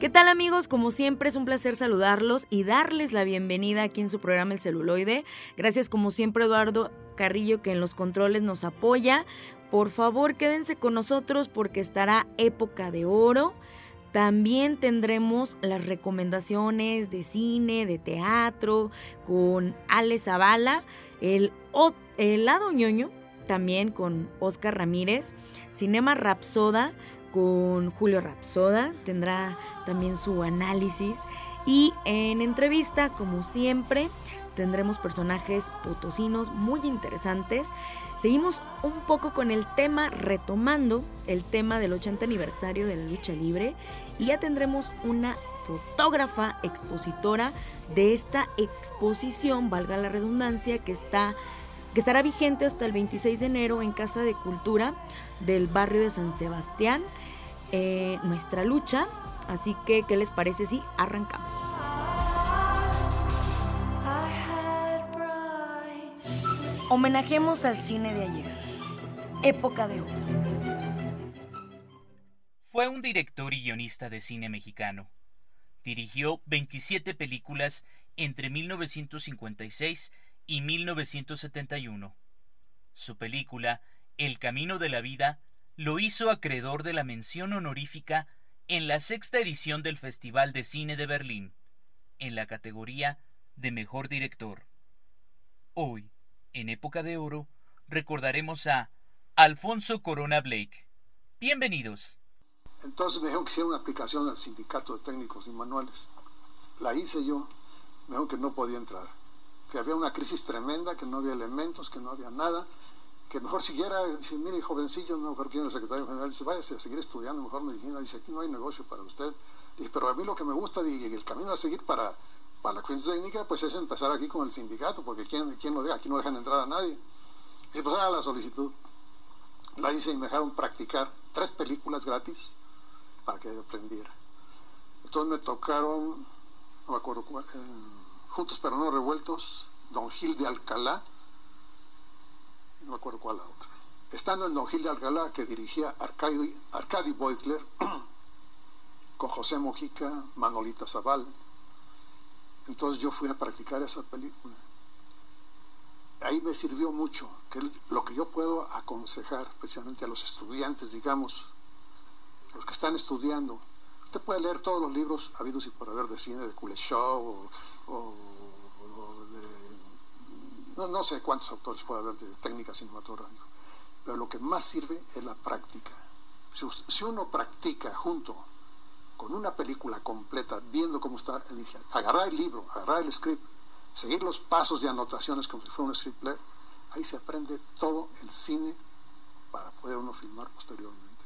¿Qué tal amigos? Como siempre es un placer saludarlos y darles la bienvenida aquí en su programa El Celuloide. Gracias como siempre Eduardo Carrillo que en los controles nos apoya. Por favor quédense con nosotros porque estará época de oro. También tendremos las recomendaciones de cine, de teatro, con Ale Zavala, el, el lado ñoño, también con Oscar Ramírez, Cinema Rapsoda con Julio Rapsoda, tendrá también su análisis. Y en entrevista, como siempre, tendremos personajes potosinos muy interesantes. Seguimos un poco con el tema, retomando el tema del 80 aniversario de la lucha libre. Y ya tendremos una fotógrafa expositora de esta exposición, valga la redundancia, que está que estará vigente hasta el 26 de enero en Casa de Cultura del barrio de San Sebastián. Eh, nuestra lucha Así que, ¿qué les parece si arrancamos? Homenajemos al cine de ayer. Época de oro. Fue un director y guionista de cine mexicano. Dirigió 27 películas entre 1956 y 1971. Su película, El Camino de la Vida, lo hizo acreedor de la mención honorífica en la sexta edición del Festival de Cine de Berlín, en la categoría de Mejor Director. Hoy, en Época de Oro, recordaremos a Alfonso Corona Blake. Bienvenidos. Entonces me dijeron que hiciera una aplicación al sindicato de técnicos y manuales. La hice yo, me dijeron que no podía entrar, que había una crisis tremenda, que no había elementos, que no había nada, que mejor siguiera, dice, mire, jovencillo, no mejor que el secretario general, dice, váyase a seguir estudiando mejor medicina, dice, aquí no hay negocio para usted. Dice, pero a mí lo que me gusta y el camino a seguir para, para la cuenta técnica, pues es empezar aquí con el sindicato, porque ¿quién, quién lo deja? Aquí no dejan entrar a nadie. Dice, pues haga la solicitud. La hice y me dejaron practicar tres películas gratis para que aprendiera. Entonces me tocaron, no me acuerdo eh, Juntos pero no revueltos, Don Gil de Alcalá, no me acuerdo cuál la otra. Estando en Don Gil de Alcalá, que dirigía Arcadi, Arcadi Beutler, con José Mojica, Manolita Zaval. Entonces yo fui a practicar esa película. Ahí me sirvió mucho, que lo que yo puedo aconsejar, especialmente a los estudiantes, digamos, los que están estudiando. Usted puede leer todos los libros habidos y por haber de cine, de Kuleshov o no, sé cuántos autores puede haber de técnica cinematográfica, pero lo que más sirve es la práctica. Si, uno practica junto con una película completa, viendo cómo está elegida, agarrar el libro, agarrar el script, seguir los pasos de anotaciones como si fuera un script player, ahí se aprende todo el cine para poder uno filmar posteriormente.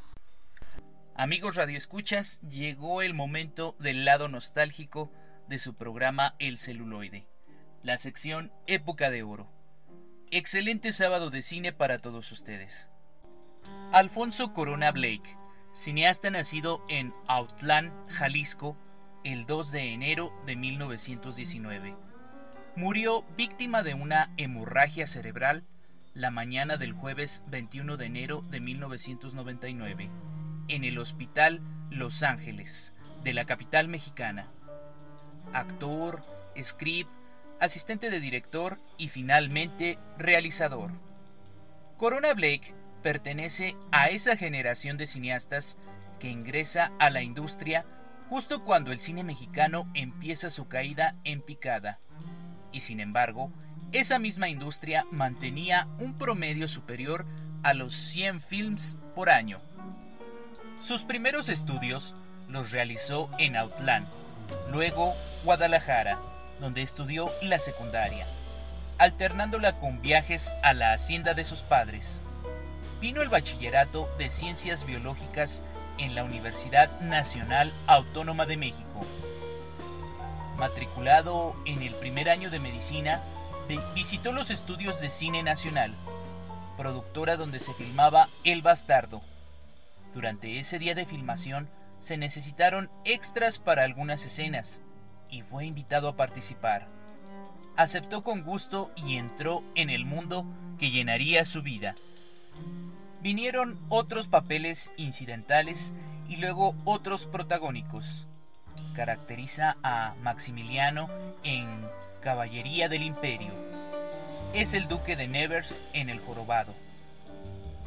Amigos radioescuchas, llegó el momento del lado nostálgico de su programa El celuloide la sección Época de Oro. Excelente sábado de cine para todos ustedes. Alfonso Corona Blake, cineasta nacido en Autlán, Jalisco, el 2 de enero de 1919. Murió víctima de una hemorragia cerebral la mañana del jueves 21 de enero de 1999 en el Hospital Los Ángeles de la capital mexicana. Actor, script, asistente de director y finalmente realizador. Corona Blake pertenece a esa generación de cineastas que ingresa a la industria justo cuando el cine mexicano empieza su caída en picada. Y sin embargo, esa misma industria mantenía un promedio superior a los 100 films por año. Sus primeros estudios los realizó en Autlán, luego Guadalajara, donde estudió la secundaria, alternándola con viajes a la hacienda de sus padres. Vino el bachillerato de Ciencias Biológicas en la Universidad Nacional Autónoma de México. Matriculado en el primer año de medicina, visitó los estudios de Cine Nacional, productora donde se filmaba El Bastardo. Durante ese día de filmación se necesitaron extras para algunas escenas y fue invitado a participar. Aceptó con gusto y entró en el mundo que llenaría su vida. Vinieron otros papeles incidentales y luego otros protagónicos. Caracteriza a Maximiliano en Caballería del Imperio. Es el duque de Nevers en El Jorobado.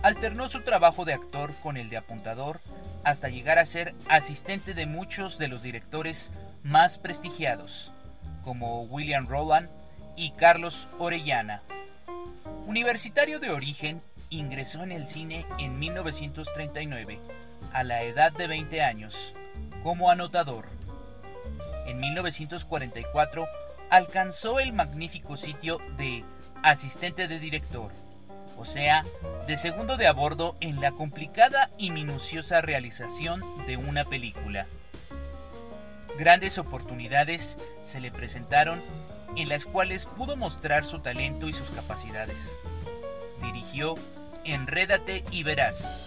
Alternó su trabajo de actor con el de apuntador hasta llegar a ser asistente de muchos de los directores más prestigiados, como William Roland y Carlos Orellana. Universitario de origen, ingresó en el cine en 1939, a la edad de 20 años, como anotador. En 1944 alcanzó el magnífico sitio de asistente de director, o sea, de segundo de a bordo en la complicada y minuciosa realización de una película. Grandes oportunidades se le presentaron en las cuales pudo mostrar su talento y sus capacidades. Dirigió Enrédate y Verás,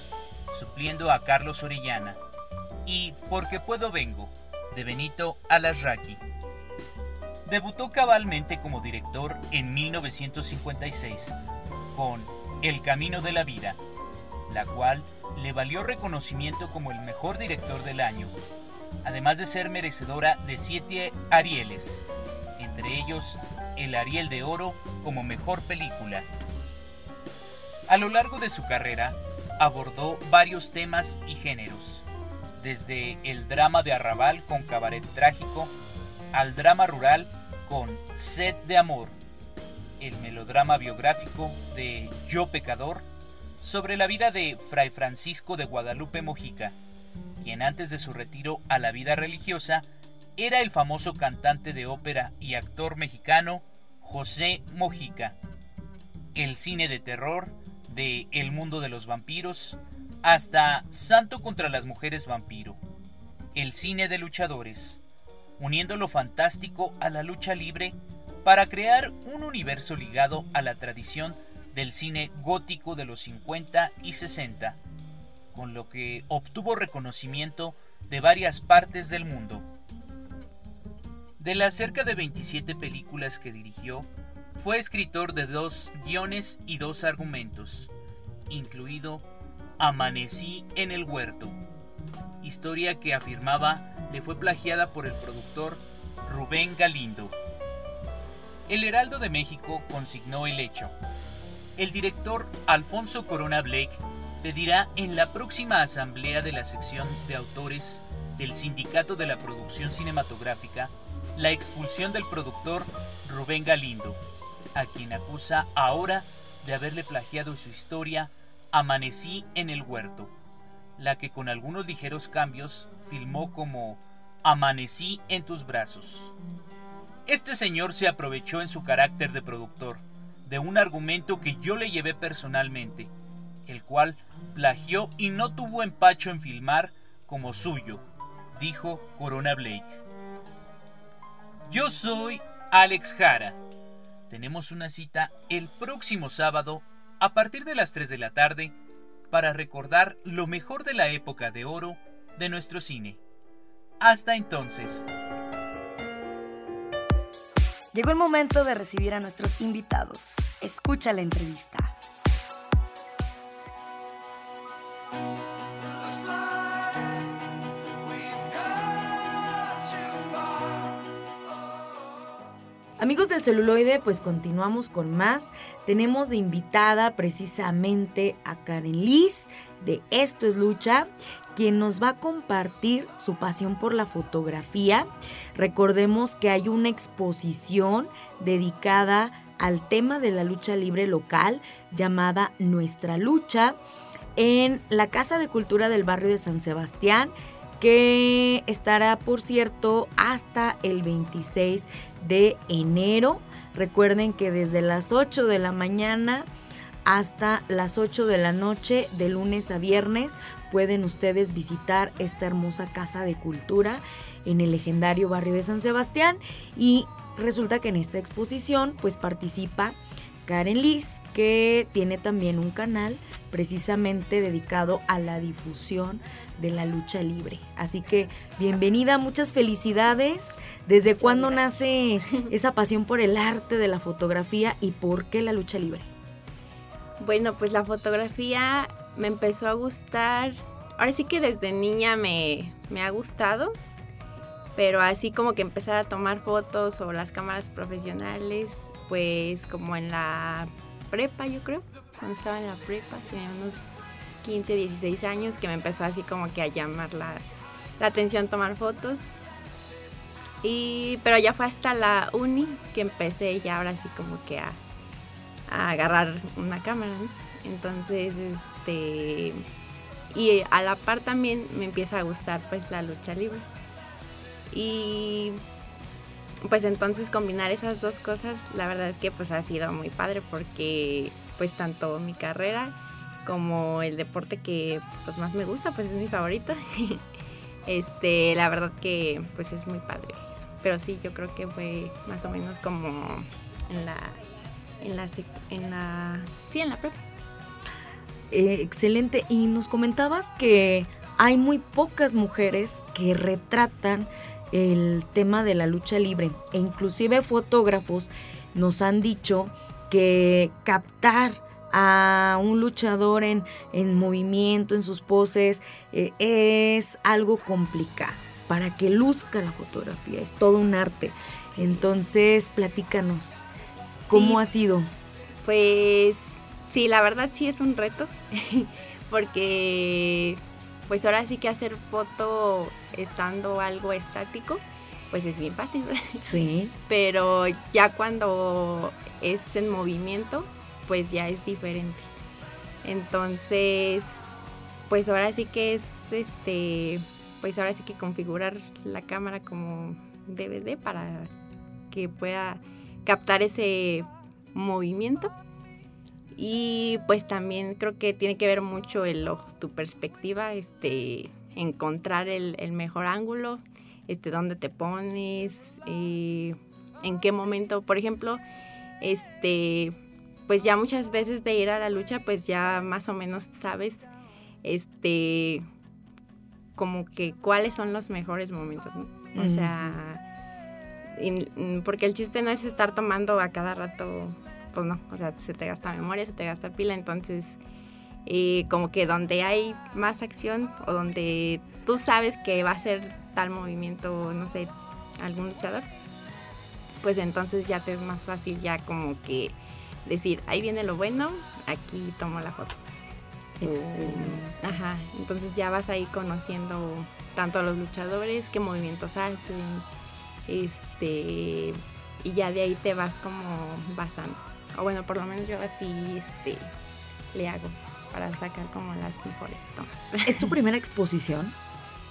supliendo a Carlos Orellana, y Porque Puedo Vengo, de Benito Alasraqui. Debutó cabalmente como director en 1956 con El Camino de la Vida, la cual le valió reconocimiento como el mejor director del año, además de ser merecedora de siete Arieles, entre ellos el Ariel de Oro como mejor película. A lo largo de su carrera, abordó varios temas y géneros, desde el drama de arrabal con cabaret trágico, al drama rural con Sed de Amor, el melodrama biográfico de Yo Pecador, sobre la vida de Fray Francisco de Guadalupe Mojica, quien antes de su retiro a la vida religiosa era el famoso cantante de ópera y actor mexicano José Mojica. El cine de terror de El mundo de los vampiros hasta Santo contra las mujeres vampiro. El cine de luchadores, uniendo lo fantástico a la lucha libre para crear un universo ligado a la tradición del cine gótico de los 50 y 60, con lo que obtuvo reconocimiento de varias partes del mundo. De las cerca de 27 películas que dirigió, fue escritor de dos guiones y dos argumentos, incluido Amanecí en el huerto, historia que afirmaba le fue plagiada por el productor Rubén Galindo. El Heraldo de México consignó el hecho. El director Alfonso Corona Blake pedirá en la próxima asamblea de la sección de autores del Sindicato de la Producción Cinematográfica la expulsión del productor Rubén Galindo, a quien acusa ahora de haberle plagiado su historia Amanecí en el huerto, la que con algunos ligeros cambios filmó como Amanecí en tus brazos. Este señor se aprovechó en su carácter de productor de un argumento que yo le llevé personalmente, el cual plagió y no tuvo empacho en filmar como suyo, dijo Corona Blake. Yo soy Alex Jara. Tenemos una cita el próximo sábado a partir de las 3 de la tarde para recordar lo mejor de la época de oro de nuestro cine. Hasta entonces. Llegó el momento de recibir a nuestros invitados. Escucha la entrevista. Amigos del celuloide, pues continuamos con más. Tenemos de invitada precisamente a Karen Liz de Esto es Lucha, quien nos va a compartir su pasión por la fotografía. Recordemos que hay una exposición dedicada al tema de la lucha libre local llamada Nuestra Lucha en la Casa de Cultura del barrio de San Sebastián que estará, por cierto, hasta el 26 de enero. Recuerden que desde las 8 de la mañana hasta las 8 de la noche, de lunes a viernes, pueden ustedes visitar esta hermosa casa de cultura en el legendario barrio de San Sebastián y resulta que en esta exposición pues participa Karen Liz, que tiene también un canal precisamente dedicado a la difusión de la lucha libre. Así que bienvenida, muchas felicidades. ¿Desde cuándo nace esa pasión por el arte de la fotografía y por qué la lucha libre? Bueno, pues la fotografía me empezó a gustar. Ahora sí que desde niña me, me ha gustado, pero así como que empezar a tomar fotos o las cámaras profesionales, pues como en la prepa yo creo, cuando estaba en la prepa, tenía unos 15, 16 años que me empezó así como que a llamar la, atención tomar fotos. Y, pero ya fue hasta la uni que empecé ya ahora sí como que a, agarrar una cámara. Entonces, este, y a la par también me empieza a gustar pues la lucha libre. Y pues entonces combinar esas dos cosas, la verdad es que pues ha sido muy padre porque pues tanto mi carrera como el deporte que pues más me gusta, pues es mi favorito. este, la verdad que pues es muy padre eso. Pero sí, yo creo que fue más o menos como en la en la en la sí, en la prepa. Eh, excelente. Y nos comentabas que hay muy pocas mujeres que retratan el tema de la lucha libre e inclusive fotógrafos nos han dicho que captar a un luchador en, en movimiento, en sus poses, eh, es algo complicado. Para que luzca la fotografía, es todo un arte. Entonces, platícanos, ¿cómo ha sido? Pues sí, la verdad sí es un reto, porque pues ahora sí que hacer foto estando algo estático, pues es bien fácil. Sí. Pero ya cuando es en movimiento, pues ya es diferente. Entonces, pues ahora sí que es este, pues ahora sí que configurar la cámara como DVD para que pueda captar ese movimiento. Y pues también creo que tiene que ver mucho el ojo, tu perspectiva, este, encontrar el, mejor ángulo, este, dónde te pones, eh, en qué momento, por ejemplo, este, pues ya muchas veces de ir a la lucha, pues ya más o menos sabes, este, como que cuáles son los mejores momentos, O sea, porque el chiste no es estar tomando a cada rato, pues no, o sea, se te gasta memoria, se te gasta pila, entonces eh, como que donde hay más acción o donde tú sabes que va a ser tal movimiento, no sé, algún luchador, pues entonces ya te es más fácil ya como que decir, ahí viene lo bueno, aquí tomo la foto. Excelente. Ajá, entonces ya vas ahí conociendo tanto a los luchadores, qué movimientos hacen, este, y ya de ahí te vas como basando. O bueno, por lo menos yo así este, le hago para sacar como las mejores tomas. ¿Es tu primera exposición?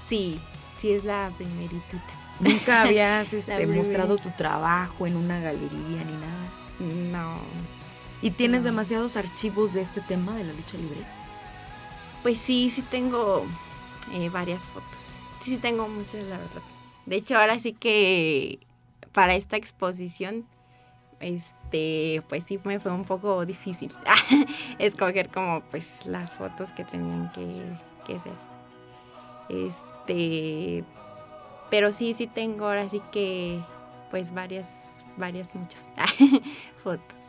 sí, sí es la primeritita. ¿Nunca habías este, mostrado tu trabajo en una galería ni nada? No. ¿Y tienes demasiados archivos de este tema de la lucha libre? Pues sí, sí tengo eh, varias fotos. Sí, sí tengo muchas, la verdad. De hecho, ahora sí que para esta exposición, este, pues sí me fue un poco difícil escoger como pues las fotos que tenían que, que ser. Este, pero sí, sí tengo ahora sí que pues varias, varias, muchas fotos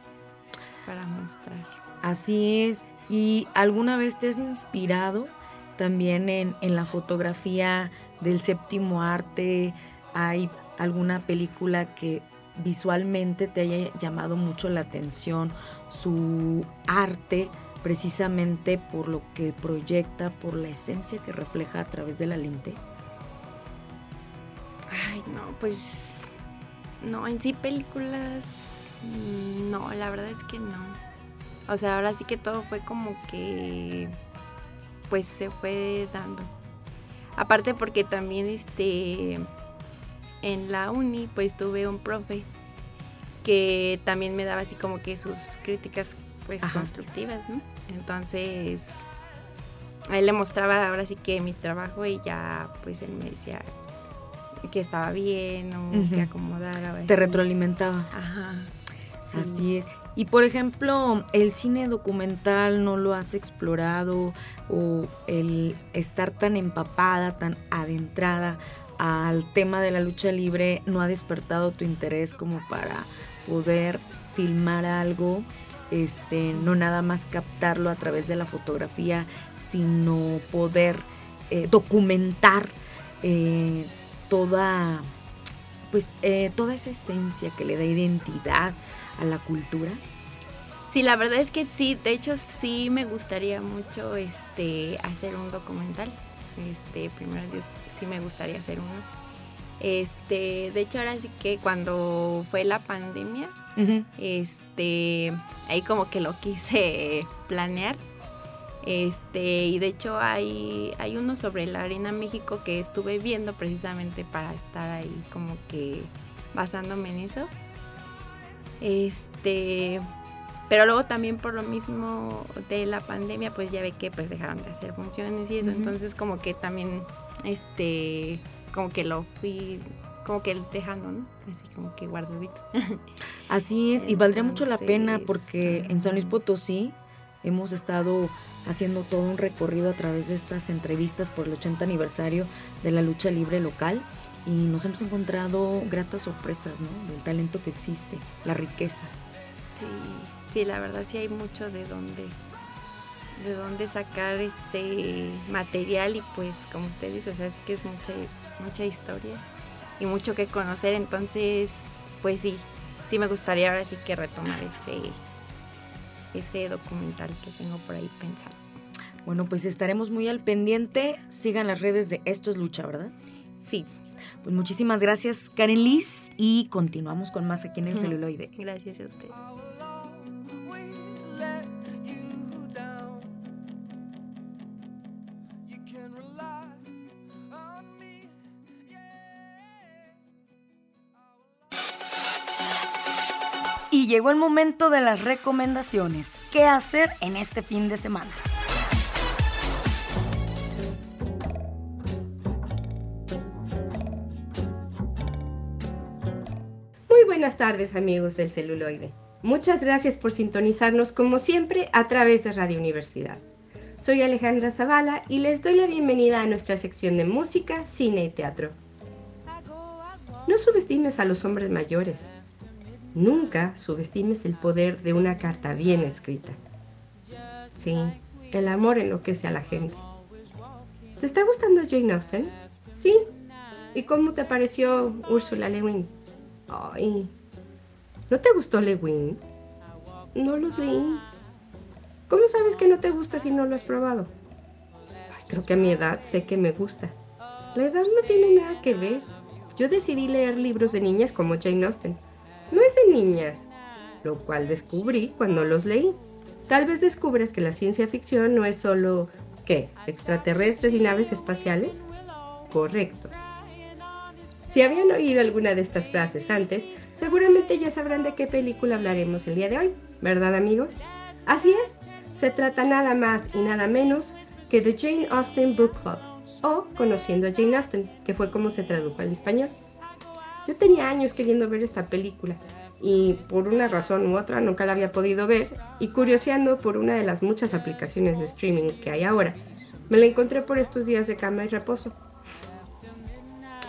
para mostrar. Así es. ¿Y alguna vez te has inspirado también en, la fotografía del séptimo arte? ¿Hay alguna película que visualmente te haya llamado mucho la atención, su arte, precisamente por lo que proyecta, por la esencia que refleja a través de la lente? Ay, no, pues no, en sí películas no, la verdad es que no. O sea, ahora sí que todo fue como que pues se fue dando. Aparte porque también este en la uni pues tuve un profe que también me daba así como que sus críticas pues constructivas, ¿no? Entonces a él le mostraba ahora sí que mi trabajo y ya pues él me decía que estaba bien o que acomodara. Te retroalimentaba. Ajá. Así es. Y por ejemplo, el cine documental no lo has explorado o el estar tan empapada, tan adentrada al tema de la lucha libre no ha despertado tu interés como para poder filmar algo, este, no nada más captarlo a través de la fotografía, sino poder eh, documentar eh, toda, pues, eh, toda esa esencia que le da identidad a la cultura. Sí, la verdad es que sí, de hecho sí me gustaría mucho este hacer un documental. Este, primero Dios, sí me gustaría hacer uno. Este, de hecho ahora sí que cuando fue la pandemia, este, ahí como que lo quise planear. Este, y de hecho hay, hay uno sobre la Arena México que estuve viendo precisamente para estar ahí como que basándome en eso. Este, pero luego también por lo mismo de la pandemia, pues ya ve que pues dejaron de hacer funciones y eso, entonces como que también este como que lo fui como que dejando, ¿no? Así como que guardadito. Así es, y valdría mucho la pena porque en San Luis Potosí hemos estado haciendo todo un recorrido a través de estas entrevistas por el 80 aniversario de la lucha libre local y nos hemos encontrado gratas sorpresas, ¿no? Del talento que existe, la riqueza. Sí, sí, la verdad sí hay mucho de dónde de dónde sacar este material y pues como usted dice, o sea, es que es mucha mucha historia y mucho que conocer, entonces pues sí, sí me gustaría ahora sí que retomar ese ese documental que tengo por ahí pensado. Bueno, pues estaremos muy al pendiente. Sigan las redes de Esto es Lucha, ¿verdad? Sí. Pues muchísimas gracias, Karen Liz, y continuamos con más aquí en el celuloide. Gracias a usted. Y llegó el momento de las recomendaciones. ¿Qué hacer en este fin de semana? Muy buenas tardes amigos del celuloide. Muchas gracias por sintonizarnos como siempre a través de Radio Universidad. Soy Alejandra Zavala y les doy la bienvenida a nuestra sección de música, cine y teatro. No subestimes a los hombres mayores. Nunca subestimes el poder de una carta bien escrita. Sí, el amor enloquece a la gente. ¿Te está gustando Jane Austen? Sí. ¿Y cómo te pareció Úrsula Lewin? Ay, ¿no te gustó Lewin? No los leí. ¿Cómo sabes que no te gusta si no lo has probado? creo que a mi edad sé que me gusta. La edad no tiene nada que ver. Yo decidí leer libros de niñas como Jane Austen no es de niñas, lo cual descubrí cuando los leí. Tal vez descubres que la ciencia ficción no es solo, ¿qué? ¿Extraterrestres y naves espaciales? Correcto. Si habían oído alguna de estas frases antes, seguramente ya sabrán de qué película hablaremos el día de hoy, ¿verdad amigos? Así es, se trata nada más y nada menos que The Jane Austen Book Club, o Conociendo a Jane Austen, que fue como se tradujo al español. Yo tenía años queriendo ver esta película y por una razón u otra nunca la había podido ver y curioseando por una de las muchas aplicaciones de streaming que hay ahora, me la encontré por estos días de cama y reposo.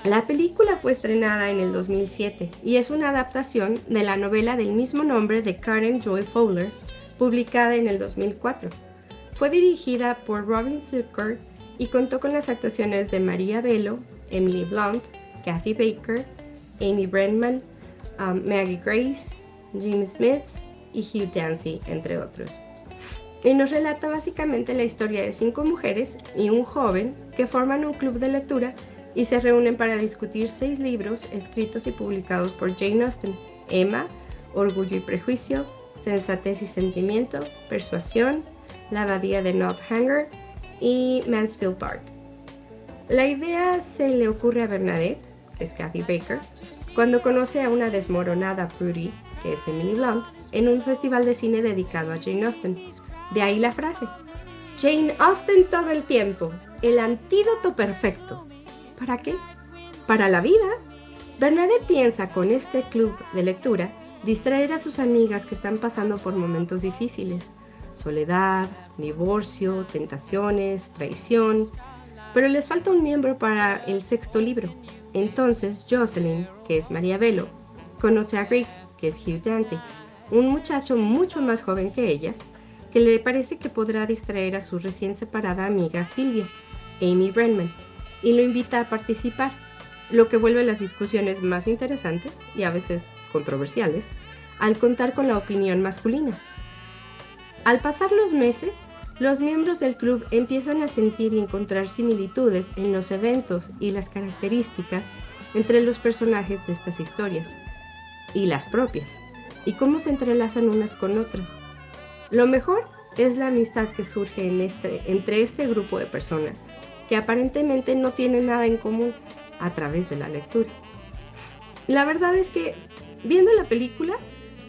La película fue estrenada en el 2007 y es una adaptación de la novela del mismo nombre de Karen Joy Fowler, publicada en el 2004. Fue dirigida por Robin Zucker y contó con las actuaciones de María Bello, Emily Blunt, Kathy Baker, Amy Brennan, um, Maggie Grace, Jim Smith y Hugh Dancy, entre otros. Y nos relata básicamente la historia de cinco mujeres y un joven que forman un club de lectura y se reúnen para discutir seis libros escritos y publicados por Jane Austen, Emma, Orgullo y Prejuicio, Sensatez y Sentimiento, Persuasión, La Abadía de Northanger y Mansfield Park. La idea se le ocurre a Bernadette, es Kathy Baker, cuando conoce a una desmoronada Prudy, que es Emily Blunt, en un festival de cine dedicado a Jane Austen. De ahí la frase, Jane Austen todo el tiempo, el antídoto perfecto. ¿Para qué? Para la vida. Bernadette piensa con este club de lectura distraer a sus amigas que están pasando por momentos difíciles. Soledad, divorcio, tentaciones, traición. Pero les falta un miembro para el sexto libro. Entonces Jocelyn, que es María Velo, conoce a Greg, que es Hugh Dancy, un muchacho mucho más joven que ellas, que le parece que podrá distraer a su recién separada amiga Silvia, Amy Brenman, y lo invita a participar, lo que vuelve las discusiones más interesantes y a veces controversiales al contar con la opinión masculina. Al pasar los meses, los miembros del club empiezan a sentir y encontrar similitudes en los eventos y las características entre los personajes de estas historias y las propias, y cómo se entrelazan unas con otras. Lo mejor es la amistad que surge este, entre este grupo de personas, que aparentemente no tienen nada en común a través de la lectura. La verdad es que, viendo la película,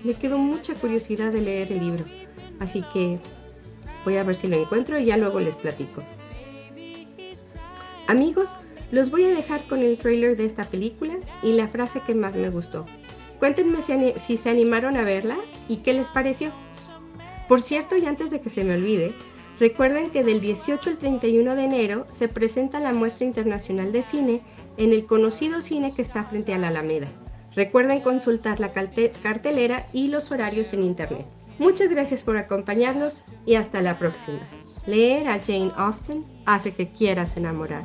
me quedó mucha curiosidad de leer el libro, así que voy a ver si lo encuentro y ya luego les platico. Amigos, los voy a dejar con el trailer de esta película y la frase que más me gustó. Cuéntenme si, se animaron a verla y qué les pareció. Por cierto, y antes de que se me olvide, recuerden que del 18 al 31 de enero se presenta la muestra internacional de cine en el conocido cine que está frente a la Alameda. Recuerden consultar la cartelera y los horarios en internet. Muchas gracias por acompañarnos y hasta la próxima. Leer a Jane Austen hace que quieras enamorar.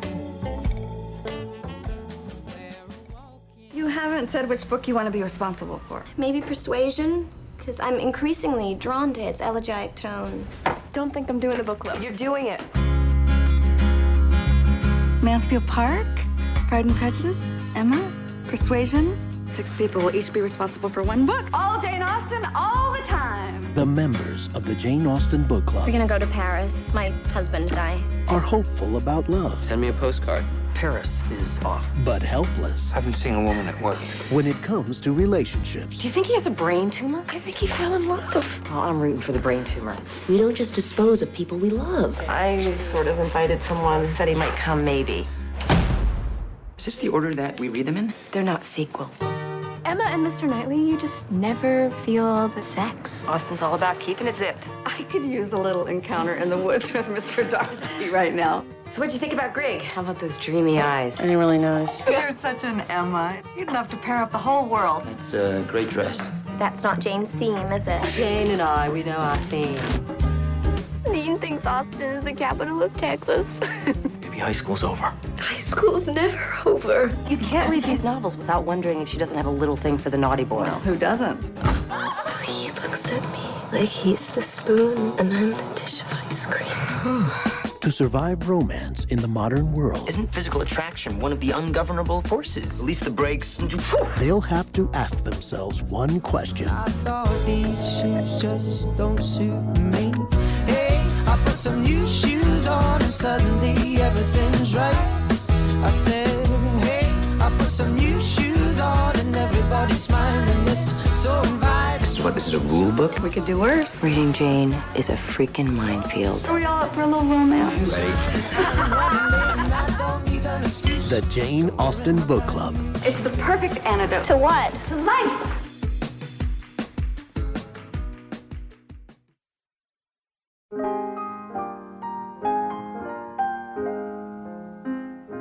You haven't said which book you want to be responsible for. Maybe Persuasion, because I'm increasingly drawn to its elegiac tone. Don't think I'm doing a book club. You're doing it. Mansfield Park, Pride and Prejudice, Emma, Persuasion. Six people will each be responsible for one book. All Jane Austen, all the time. The members of the Jane Austen Book Club. We're gonna go to Paris. My husband and I. Are hopeful about love. Send me a postcard. Paris is off. But helpless. I've been seeing a woman at work. When it comes to relationships. Do you think he has a brain tumor? I think he fell in love. Well, I'm rooting for the brain tumor. We don't just dispose of people we love. I sort of invited someone, said he might come maybe. Is this the order that we read them in? They're not sequels. Emma and Mr. Knightley, you just never feel the sex. Austin's all about keeping it zipped. I could use a little encounter in the woods with Mr. Darcy right now. So what'd you think about Greg? How about those dreamy eyes? And really nice. You're such an Emma. You'd love to pair up the whole world. It's a great dress. That's not Jane's theme, is it? Jane and I, we know our theme. Dean thinks Austin is the capital of Texas. Maybe high school's over. High school's never over. You can't read these novels without wondering if she doesn't have a little thing for the naughty boys. Who doesn't? Oh, he looks at me like he's the spoon and I'm the dish of ice cream. To survive romance in the modern world, Isn't physical attraction one of the ungovernable forces? At least the brakes. they'll have to ask themselves one question. thought these shoes just don't suit me. Hey, I put some new shoes on and suddenly everything's right. I said, hey, I put some new shoes on and everybody's smiling. It's so inviting. This is what, this is a rule book? We could do worse. Reading Jane is a freaking minefield. Are we all up for a little romance? Ready? I don't need an excuse. The Jane Austen Book Club. It's the perfect antidote To what? to life.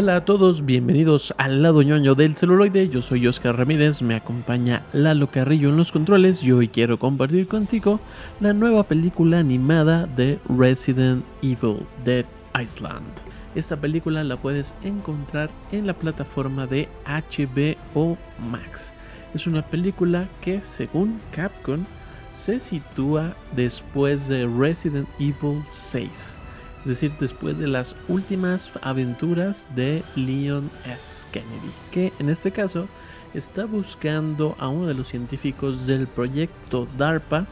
Hola a todos, bienvenidos al lado ñoño del celuloide. Yo soy Oscar Ramírez, me acompaña Lalo Carrillo en los controles y hoy quiero compartir contigo la nueva película animada de Resident Evil Dead Island. Esta película la puedes encontrar en la plataforma de HBO Max. Es una película que, según Capcom, se sitúa después de Resident Evil 6. Es decir, después de las últimas aventuras de Leon S. Kennedy, que en este caso está buscando a uno de los científicos del proyecto DARPA,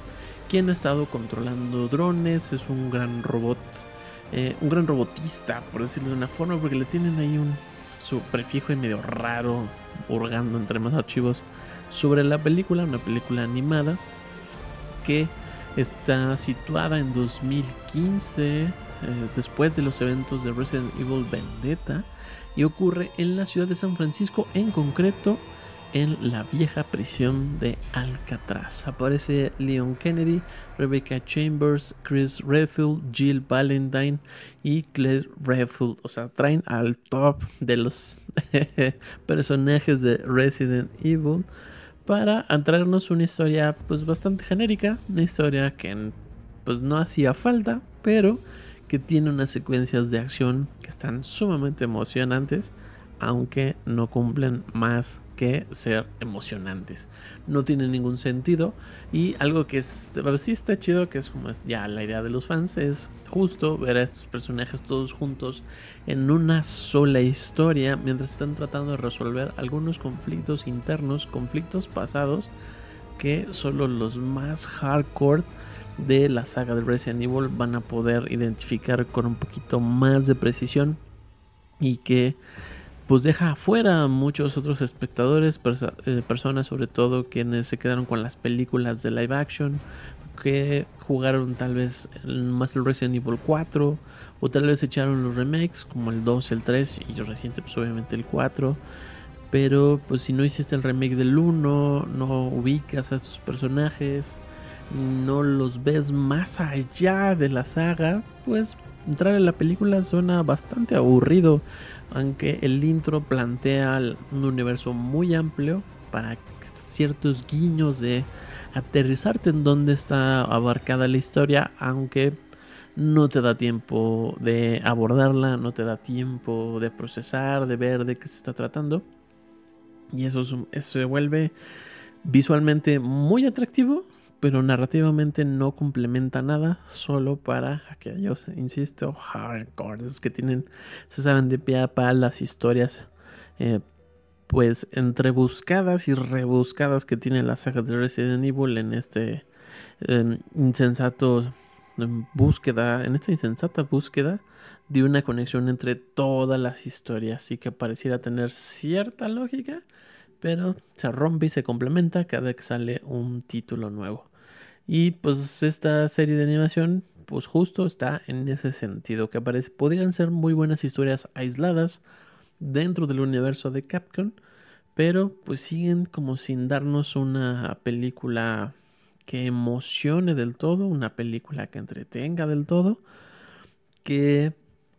quien ha estado controlando drones, es un gran robot, eh, un gran robotista, por decirlo de una forma, porque le tienen ahí un su prefijo y medio raro, hurgando entre más archivos sobre la película, una película animada que está situada en 2015, eh, después de los eventos de Resident Evil Vendetta, y ocurre en la ciudad de San Francisco, en concreto en la vieja prisión de Alcatraz. Aparece Leon Kennedy, Rebecca Chambers, Chris Redfield, Jill Valentine y Claire Redfield. O sea, traen al top de los personajes de Resident Evil para traernos una historia pues bastante genérica, una historia que pues no hacía falta, pero que tiene unas secuencias de acción que están sumamente emocionantes, aunque no cumplen más que ser emocionantes. No tiene ningún sentido. Y algo que sí está chido, que es como es ya la idea de los fans, es justo ver a estos personajes todos juntos en una sola historia mientras están tratando de resolver algunos conflictos internos, conflictos pasados que solo los más hardcore de la saga de Resident Evil van a poder identificar con un poquito más de precisión y que pues deja afuera a muchos otros espectadores, eh, personas sobre todo quienes se quedaron con las películas de live action, que jugaron tal vez más el Resident Evil 4, o tal vez echaron los remakes como el 2, el 3 y yo reciente pues obviamente el 4. Pero pues si no hiciste el remake del 1, no ubicas a estos personajes, no los ves más allá de la saga, pues entrar en la película suena bastante aburrido aunque el intro plantea un universo muy amplio para ciertos guiños de aterrizarte en dónde está abarcada la historia, aunque no te da tiempo de abordarla, no te da tiempo de procesar, de ver de qué se está tratando. Y eso se vuelve visualmente muy atractivo, pero narrativamente no complementa nada, solo para aquellos, insisto, hardcore, esos que tienen, se saben de pie a pa las historias, eh, pues entre buscadas y rebuscadas que tiene la saga de Resident Evil en este insensato búsqueda, en esta insensata búsqueda de una conexión entre todas las historias y que pareciera tener cierta lógica, pero se rompe y se complementa cada que sale un título nuevo. Y pues esta serie de animación, pues justo está en ese sentido, que aparece, podrían ser muy buenas historias aisladas dentro del universo de Capcom, pero pues siguen como sin darnos una película que emocione del todo, una película que entretenga del todo, que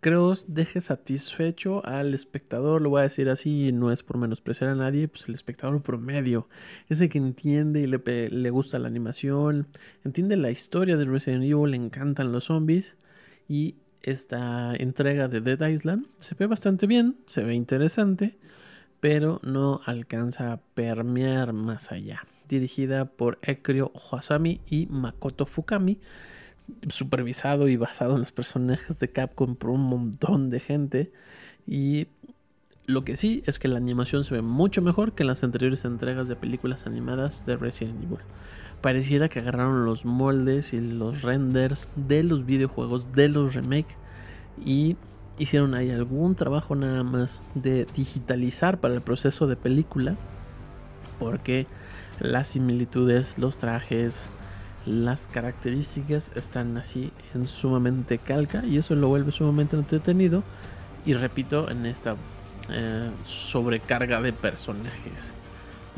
creo deje satisfecho al espectador, lo voy a decir así, no es por menospreciar a nadie, pues el espectador promedio, ese que entiende y le, le gusta la animación, entiende la historia de Resident Evil, le encantan los zombies y esta entrega de Dead Island se ve bastante bien, se ve interesante, pero no alcanza a permear más allá. Dirigida por Ekrio Hasami y Makoto Fukami, supervisado y basado en los personajes de Capcom por un montón de gente. Y lo que sí es que la animación se ve mucho mejor que en las anteriores entregas de películas animadas de Resident Evil. Pareciera que agarraron los moldes y los renders de los videojuegos, de los remakes y hicieron ahí algún trabajo nada más de digitalizar para el proceso de película. Porque las similitudes, los trajes, las características están así en sumamente calca y eso lo vuelve sumamente entretenido y repito en esta eh, sobrecarga de personajes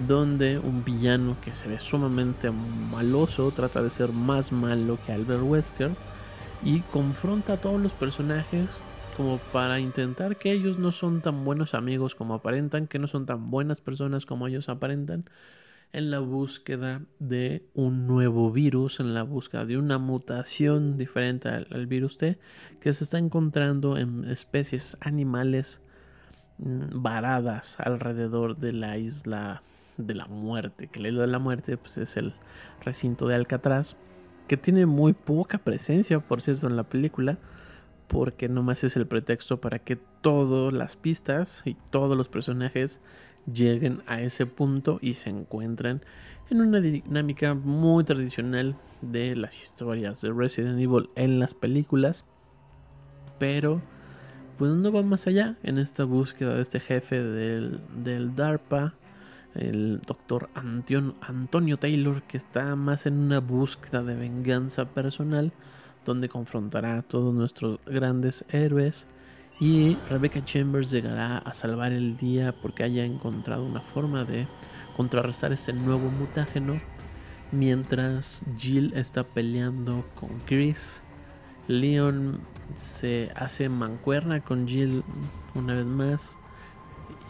donde un villano que se ve sumamente maloso trata de ser más malo que Albert Wesker y confronta a todos los personajes como para intentar que ellos no son tan buenos amigos como aparentan, que no son tan buenas personas como ellos aparentan en la búsqueda de un nuevo virus, en la búsqueda de una mutación diferente al, virus T que se está encontrando en especies animales mm, varadas alrededor de la isla de la muerte, que la isla de la muerte pues, es el recinto de Alcatraz, que tiene muy poca presencia, por cierto, en la película, porque nomás es el pretexto para que todas las pistas y todos los personajes lleguen a ese punto y se encuentren en una dinámica muy tradicional de las historias de Resident Evil en las películas. Pero pues no va más allá en esta búsqueda de este jefe del, del DARPA, el doctor Antonio Taylor, que está más en una búsqueda de venganza personal, donde confrontará a todos nuestros grandes héroes. Y Rebecca Chambers llegará a salvar el día porque haya encontrado una forma de contrarrestar ese nuevo mutágeno. Mientras Jill está peleando con Chris, Leon se hace mancuerna con Jill una vez más.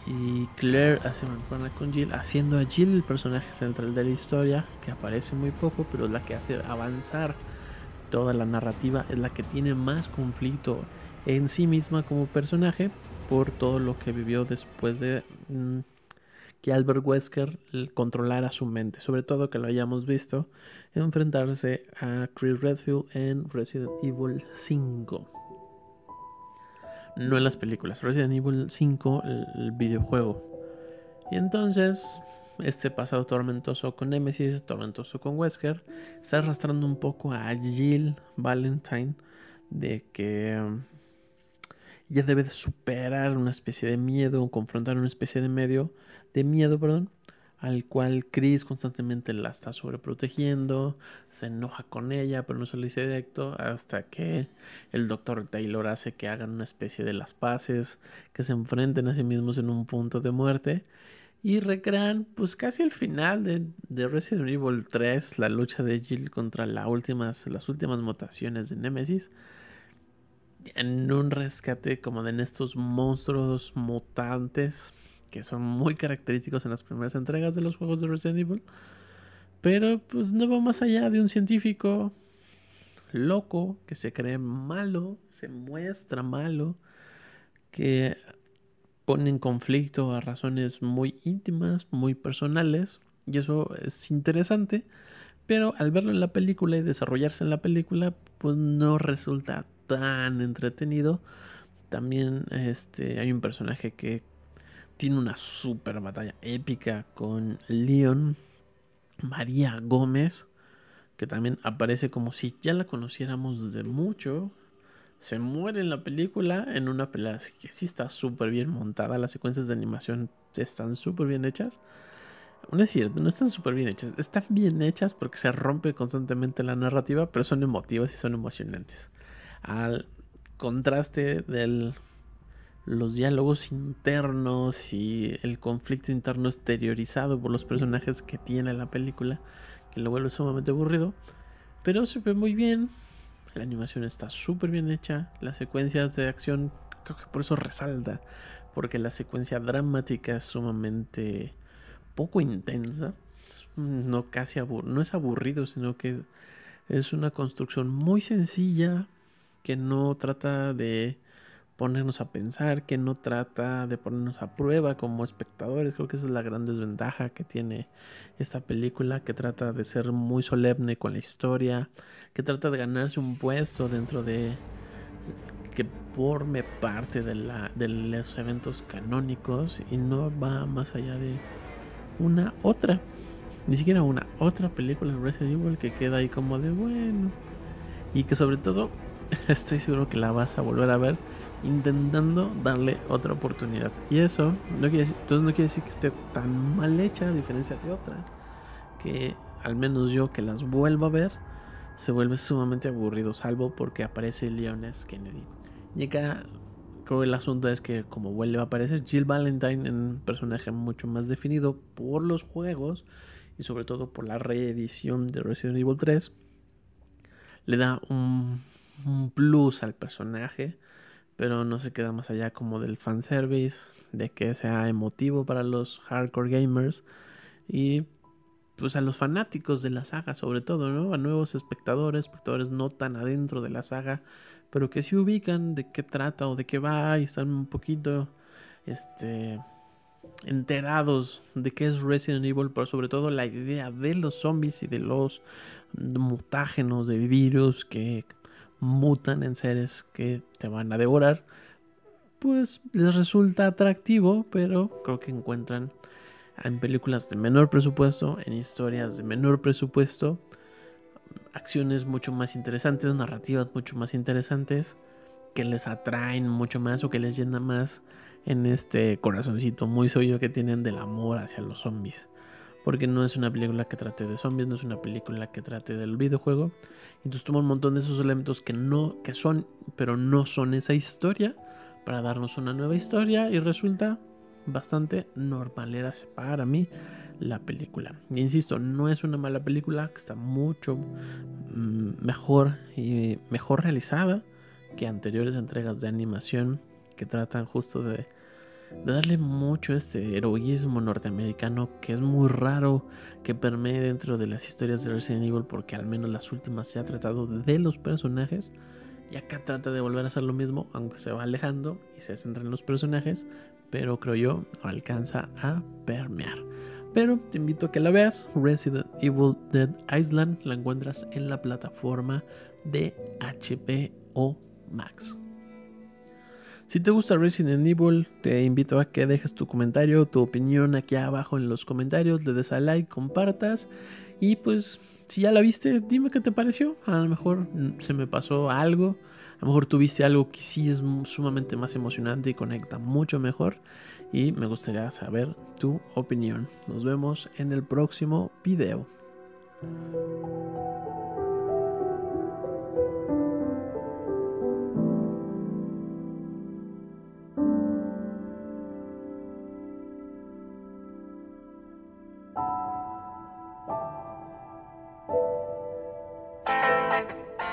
Y Claire hace mancuerna con Jill, haciendo a Jill el personaje central de la historia, que aparece muy poco, pero es la que hace avanzar toda la narrativa, es la que tiene más conflicto en sí misma como personaje por todo lo que vivió después de mm, que Albert Wesker controlara su mente, sobre todo que lo hayamos visto enfrentarse a Chris Redfield en Resident Evil 5. No en las películas, Resident Evil 5, el, videojuego. Y entonces, este pasado tormentoso con Nemesis, tormentoso con Wesker, está arrastrando un poco a Jill Valentine de que ya debe de superar una especie de miedo, o confrontar una especie de medio, de miedo, perdón, al cual Chris constantemente la está sobreprotegiendo, se enoja con ella, pero no se lo dice directo, hasta que el doctor Taylor hace que hagan una especie de las paces, que se enfrenten a sí mismos en un punto de muerte. Y recrean, pues casi al final de, de Resident Evil 3, la lucha de Jill contra las últimas mutaciones de Nemesis en un rescate como de estos monstruos mutantes que son muy característicos en las primeras entregas de los juegos de Resident Evil. Pero pues no va más allá de un científico loco que se cree malo, se muestra malo, que pone en conflicto a razones muy íntimas, muy personales, y eso es interesante, pero al verlo en la película y desarrollarse en la película, pues no resulta tan entretenido. También este, hay un personaje que tiene una super batalla épica con Leon, María Gómez, que también aparece como si ya la conociéramos desde mucho. Se muere en la película en una pelea que sí está súper bien montada. Las secuencias de animación están súper bien hechas. No es cierto, no están súper bien hechas. Están bien hechas porque se rompe constantemente la narrativa, pero son emotivas y son emocionantes al contraste de los diálogos internos y el conflicto interno exteriorizado por los personajes que tiene la película, que lo vuelve sumamente aburrido, pero se ve muy bien, la animación está súper bien hecha, las secuencias de acción creo que por eso resalta, porque la secuencia dramática es sumamente poco intensa, no casi no es aburrido, sino que es una construcción muy sencilla, que no trata de ponernos a pensar, que no trata de ponernos a prueba como espectadores. Creo que esa es la gran desventaja que tiene esta película, que trata de ser muy solemne con la historia, que trata de ganarse un puesto dentro de que forme parte de, la, de los eventos canónicos y no va más allá de una otra, ni siquiera una otra película de Resident Evil que queda ahí como de bueno y que sobre todo estoy seguro que la vas a volver a ver intentando darle otra oportunidad. Y eso no quiere decir, no quiere decir que esté tan mal hecha a diferencia de otras, que al menos yo que las vuelvo a ver, se vuelve sumamente aburrido, salvo porque aparece Leones Kennedy. Y acá creo que el asunto es que como vuelve a aparecer Jill Valentine en un personaje mucho más definido por los juegos y sobre todo por la reedición de Resident Evil 3, le da un un plus al personaje, pero no se queda más allá como del fanservice, de que sea emotivo para los hardcore gamers y pues a los fanáticos de la saga sobre todo, ¿no? A nuevos espectadores, espectadores no tan adentro de la saga, pero que se ubican de qué trata o de qué va y están un poquito este enterados de qué es Resident Evil, pero sobre todo la idea de los zombies y de los mutágenos de virus que mutan en seres que te van a devorar, pues les resulta atractivo, pero creo que encuentran en películas de menor presupuesto, en historias de menor presupuesto, acciones mucho más interesantes, narrativas mucho más interesantes, que les atraen mucho más o que les llena más en este corazoncito muy suyo que tienen del amor hacia los zombies. Porque no es una película que trate de zombies, no es una película que trate del videojuego. Entonces toma un montón de esos elementos que no, que son, pero no son esa historia, para darnos una nueva historia y resulta bastante normalera para mí la película. Y insisto, no es una mala película, está mucho mm, mejor y mejor realizada que anteriores entregas de animación que tratan justo de, de darle mucho este heroísmo norteamericano que es muy raro que permee dentro de las historias de Resident Evil porque al menos las últimas se ha tratado de los personajes y acá trata de volver a hacer lo mismo aunque se va alejando y se centra en los personajes pero creo yo alcanza a permear. Pero te invito a que la veas. Resident Evil Dead Island la encuentras en la plataforma de HBO Max. Si te gusta Resident Evil, te invito a que dejes tu comentario, tu opinión aquí abajo en los comentarios, le des a like, compartas y pues si ya la viste, dime qué te pareció. A lo mejor se me pasó algo a lo mejor tuviste algo que sí es sumamente más emocionante y conecta mucho mejor. Y me gustaría saber tu opinión. Nos vemos en el próximo video.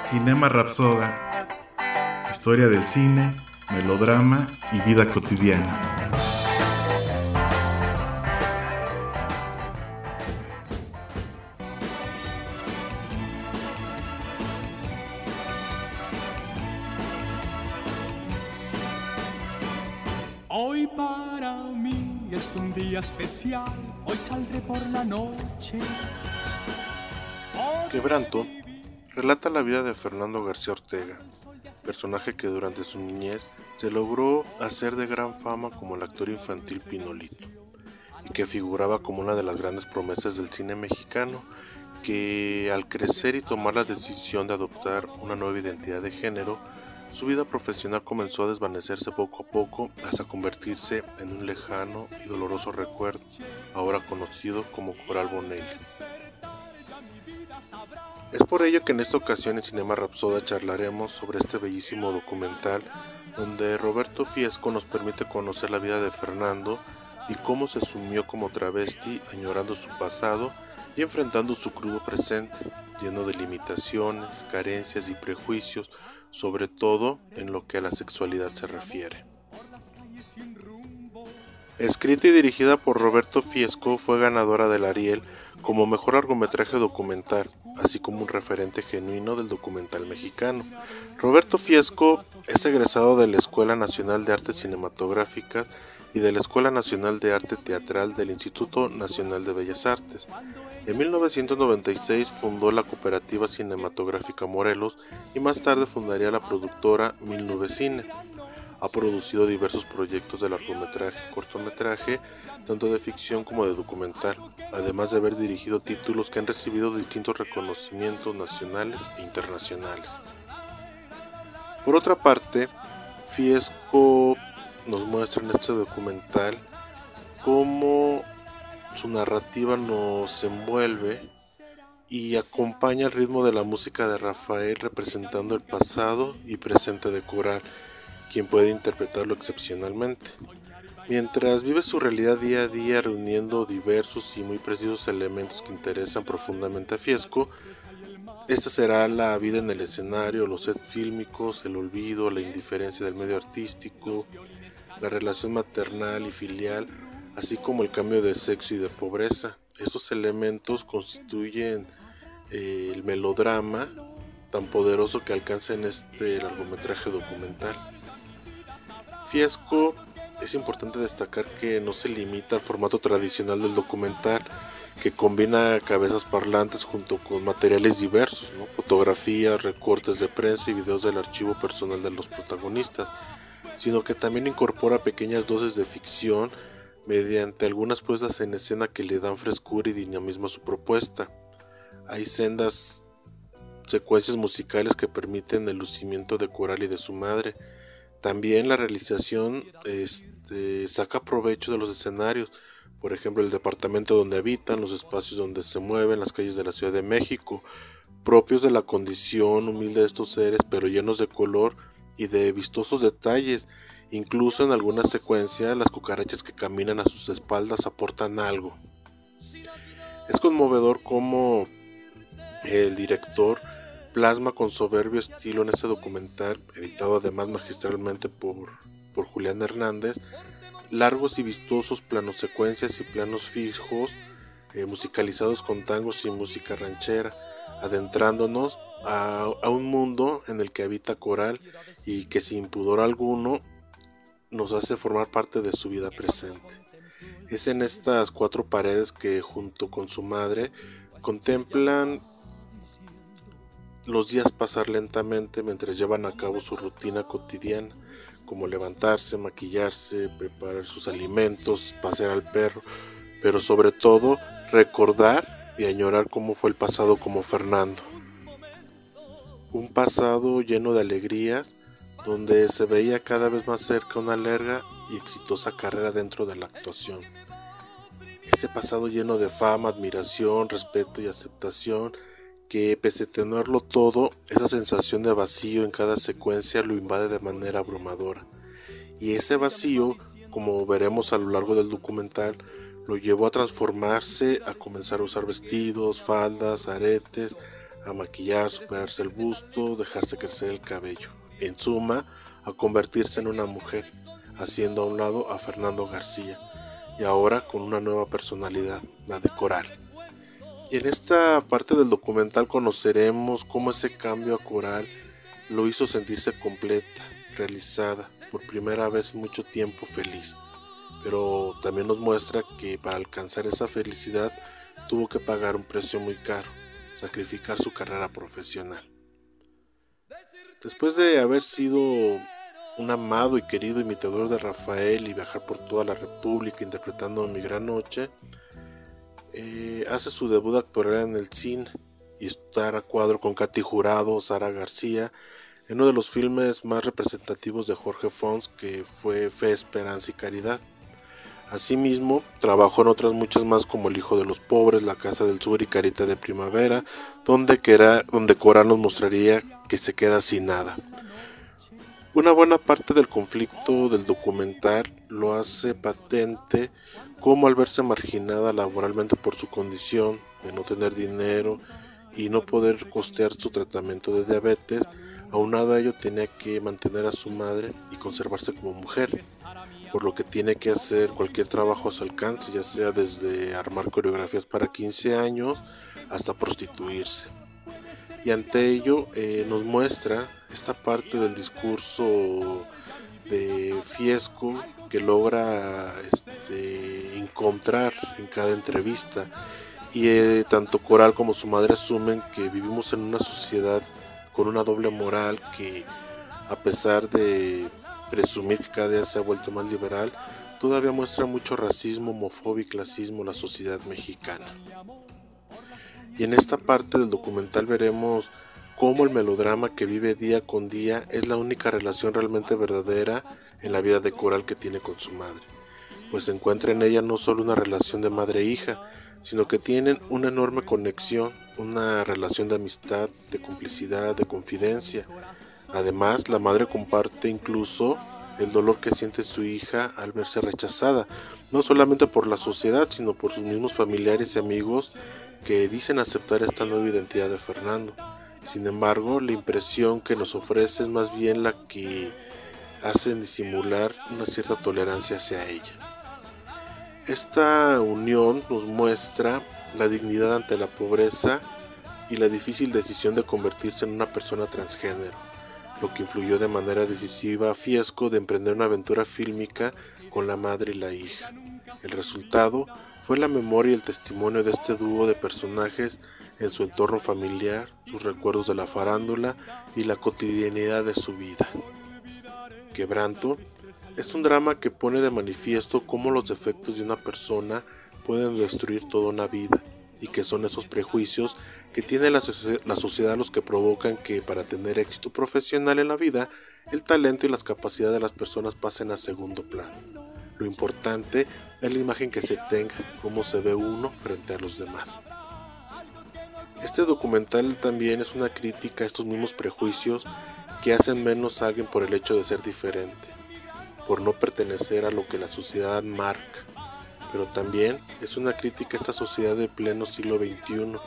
Cinema Rapsoda historia del cine, melodrama y vida cotidiana. Hoy para mí es un día especial, hoy saldré por la noche. Quebranto relata la vida de Fernando García Ortega, personaje que durante su niñez se logró hacer de gran fama como el actor infantil Pinolito, y que figuraba como una de las grandes promesas del cine mexicano, que al crecer y tomar la decisión de adoptar una nueva identidad de género, su vida profesional comenzó a desvanecerse poco a poco hasta convertirse en un lejano y doloroso recuerdo, ahora conocido como Coral Bonelli. Es por ello que en esta ocasión en Cinema Rapsoda charlaremos sobre este bellísimo documental donde Roberto Fiesco nos permite conocer la vida de Fernando y cómo se sumió como travesti añorando su pasado y enfrentando su crudo presente, lleno de limitaciones, carencias y prejuicios, sobre todo en lo que a la sexualidad se refiere. Escrita y dirigida por Roberto Fiesco, fue ganadora del Ariel como mejor largometraje documental, así como un referente genuino del documental mexicano. Roberto Fiesco es egresado de la Escuela Nacional de Artes Cinematográficas y de la Escuela Nacional de Arte Teatral del Instituto Nacional de Bellas Artes. En 1996 fundó la Cooperativa Cinematográfica Morelos y más tarde fundaría la productora Mil Nube Cine. Ha producido diversos proyectos de largometraje y cortometraje, tanto de ficción como de documental, además de haber dirigido títulos que han recibido distintos reconocimientos nacionales e internacionales. Por otra parte, Fiesco nos muestra en este documental cómo su narrativa nos envuelve y acompaña el ritmo de la música de Rafael representando el pasado y presente de Coral quien puede interpretarlo excepcionalmente. Mientras vive su realidad día a día reuniendo diversos y muy precisos elementos que interesan profundamente a Fiesco, esta será la vida en el escenario, los sets fílmicos, el olvido, la indiferencia del medio artístico, la relación maternal y filial, así como el cambio de sexo y de pobreza. Estos elementos constituyen eh, el melodrama tan poderoso que alcanza en este largometraje documental. Fiesco es importante destacar que no se limita al formato tradicional del documental, que combina cabezas parlantes junto con materiales diversos, fotografías, recortes de prensa y videos del archivo personal de los protagonistas, sino que también incorpora pequeñas dosis de ficción mediante algunas puestas en escena que le dan frescura y dinamismo a su propuesta. Hay sendas secuencias musicales que permiten el lucimiento de Coral y de su madre. También la realización este, saca provecho de los escenarios, por ejemplo el departamento donde habitan, los espacios donde se mueven, las calles de la Ciudad de México, propios de la condición humilde de estos seres, pero llenos de color y de vistosos detalles. Incluso en alguna secuencia las cucarachas que caminan a sus espaldas aportan algo. Es conmovedor cómo el director plasma con soberbio estilo en este documental, editado además magistralmente por, por Julián Hernández, largos y vistosos planos secuencias y planos fijos eh, musicalizados con tangos y música ranchera, adentrándonos a, a, un mundo en el que habita Coral y que sin pudor alguno nos hace formar parte de su vida presente. Es en estas cuatro paredes que junto con su madre contemplan los días pasar lentamente mientras llevan a cabo su rutina cotidiana, como levantarse, maquillarse, preparar sus alimentos, pasear al perro, pero sobre todo recordar y añorar cómo fue el pasado como Fernando. Un pasado lleno de alegrías, donde se veía cada vez más cerca una larga y exitosa carrera dentro de la actuación. Ese pasado lleno de fama, admiración, respeto y aceptación que pese a tenerlo todo, esa sensación de vacío en cada secuencia lo invade de manera abrumadora. Y ese vacío, como veremos a lo largo del documental, lo llevó a transformarse, a comenzar a usar vestidos, faldas, aretes, a maquillar, superarse el busto, dejarse crecer el cabello. En suma, a convertirse en una mujer, haciendo a un lado a Fernando García, y ahora con una nueva personalidad, la de Coral. Y en esta parte del documental conoceremos cómo ese cambio a coral lo hizo sentirse completa, realizada, por primera vez en mucho tiempo feliz. Pero también nos muestra que para alcanzar esa felicidad tuvo que pagar un precio muy caro, sacrificar su carrera profesional. Después de haber sido un amado y querido imitador de Rafael y viajar por toda la República interpretando Mi Gran Noche, eh, hace su debut actoral en el cine y estar a cuadro con Katy Jurado, Sara García, en uno de los filmes más representativos de Jorge Fons que fue Fe, Esperanza y Caridad. Asimismo, trabajó en otras muchas más como El Hijo de los Pobres, La Casa del Sur y Carita de Primavera, donde, donde Coral nos mostraría que se queda sin nada. Una buena parte del conflicto del documental lo hace patente como al verse marginada laboralmente por su condición de no tener dinero y no poder costear su tratamiento de diabetes, aunado a ello tenía que mantener a su madre y conservarse como mujer, por lo que tiene que hacer cualquier trabajo a su alcance, ya sea desde armar coreografías para 15 años hasta prostituirse. Y ante ello eh, nos muestra esta parte del discurso de Fiesco que logra este, encontrar en cada entrevista. Y eh, tanto Coral como su madre asumen que vivimos en una sociedad con una doble moral que a pesar de presumir que cada día se ha vuelto más liberal, todavía muestra mucho racismo, homofobia y clasismo la sociedad mexicana. Y en esta parte del documental veremos cómo el melodrama que vive día con día es la única relación realmente verdadera en la vida de Coral que tiene con su madre, pues se encuentra en ella no solo una relación de madre e hija, sino que tienen una enorme conexión, una relación de amistad, de complicidad, de confidencia. Además, la madre comparte incluso el dolor que siente su hija al verse rechazada, no solamente por la sociedad, sino por sus mismos familiares y amigos que dicen aceptar esta nueva identidad de Fernando. Sin embargo, la impresión que nos ofrece es más bien la que hacen disimular una cierta tolerancia hacia ella. Esta unión nos muestra la dignidad ante la pobreza y la difícil decisión de convertirse en una persona transgénero, lo que influyó de manera decisiva a Fiesco de emprender una aventura fílmica con la madre y la hija. El resultado fue la memoria y el testimonio de este dúo de personajes en su entorno familiar, sus recuerdos de la farándula y la cotidianidad de su vida. Quebranto es un drama que pone de manifiesto cómo los defectos de una persona pueden destruir toda una vida y que son esos prejuicios que tiene la, la, sociedad los que provocan que para tener éxito profesional en la vida, el talento y las capacidades de las personas pasen a segundo plano. Lo importante es la imagen que se tenga, cómo se ve uno frente a los demás. Este documental también es una crítica a estos mismos prejuicios que hacen menos a alguien por el hecho de ser diferente, por no pertenecer a lo que la sociedad marca. Pero también es una crítica a esta sociedad de pleno siglo XXI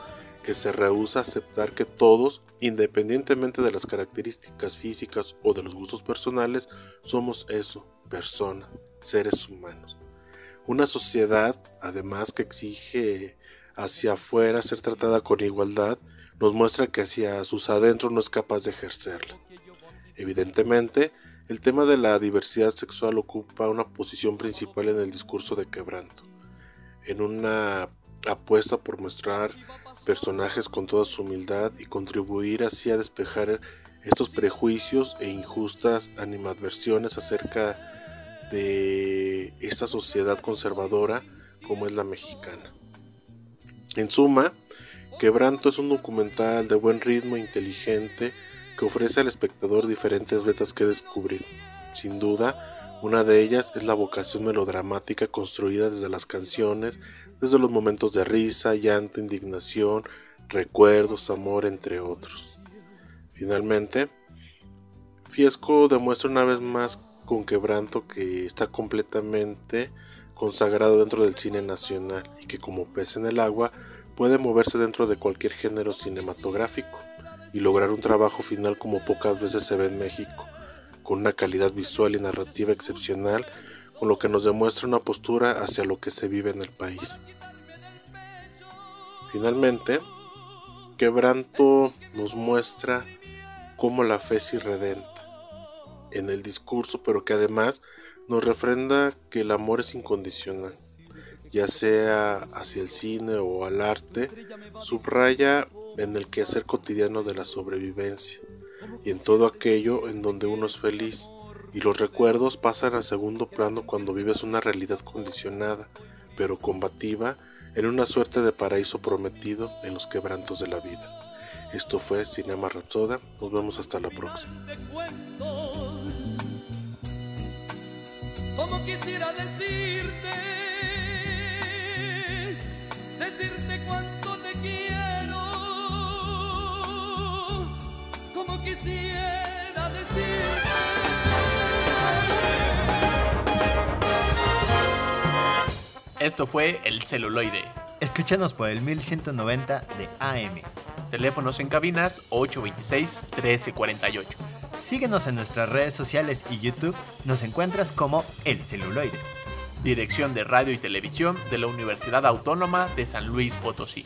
que se rehúsa a aceptar que todos, independientemente de las características físicas o de los gustos personales, somos eso, personas, seres humanos. Una sociedad, además, que exige hacia afuera ser tratada con igualdad, nos muestra que hacia sus adentros no es capaz de ejercerla. Evidentemente, el tema de la diversidad sexual ocupa una posición principal en el discurso de quebranto, en una apuesta por mostrar personajes con toda su humildad y contribuir así a despejar estos prejuicios e injustas animadversiones acerca de esta sociedad conservadora como es la mexicana. En suma, Quebranto es un documental de buen ritmo e inteligente que ofrece al espectador diferentes vetas que descubrir. Sin duda, una de ellas es la vocación melodramática construida desde las canciones, desde los momentos de risa, llanto, indignación, recuerdos, amor, entre otros. Finalmente, Fiesco demuestra una vez más con quebranto que está completamente consagrado dentro del cine nacional y que como pez en el agua puede moverse dentro de cualquier género cinematográfico y lograr un trabajo final como pocas veces se ve en México, con una calidad visual y narrativa excepcional, con lo que nos demuestra una postura hacia lo que se vive en el país. Finalmente, Quebranto nos muestra cómo la fe es irredenta en el discurso, pero que además nos refrenda que el amor es incondicional, ya sea hacia el cine o al arte, subraya en el quehacer cotidiano de la sobrevivencia y en todo aquello en donde uno es feliz y los recuerdos pasan a segundo plano cuando vives una realidad condicionada, pero combativa, en una suerte de paraíso prometido en los quebrantos de la vida. Esto fue Cinema Rapsoda, nos vemos hasta la próxima. Como quisiera decirte, decirte cuánto te quiero, como quisiera decirte. Esto fue El Celuloide. Escúchanos por el 1190 de AM. Teléfonos en cabinas 826-1348. Síguenos en nuestras redes sociales y YouTube. Nos encuentras como El Celuloide. Dirección de Radio y Televisión de la Universidad Autónoma de San Luis Potosí.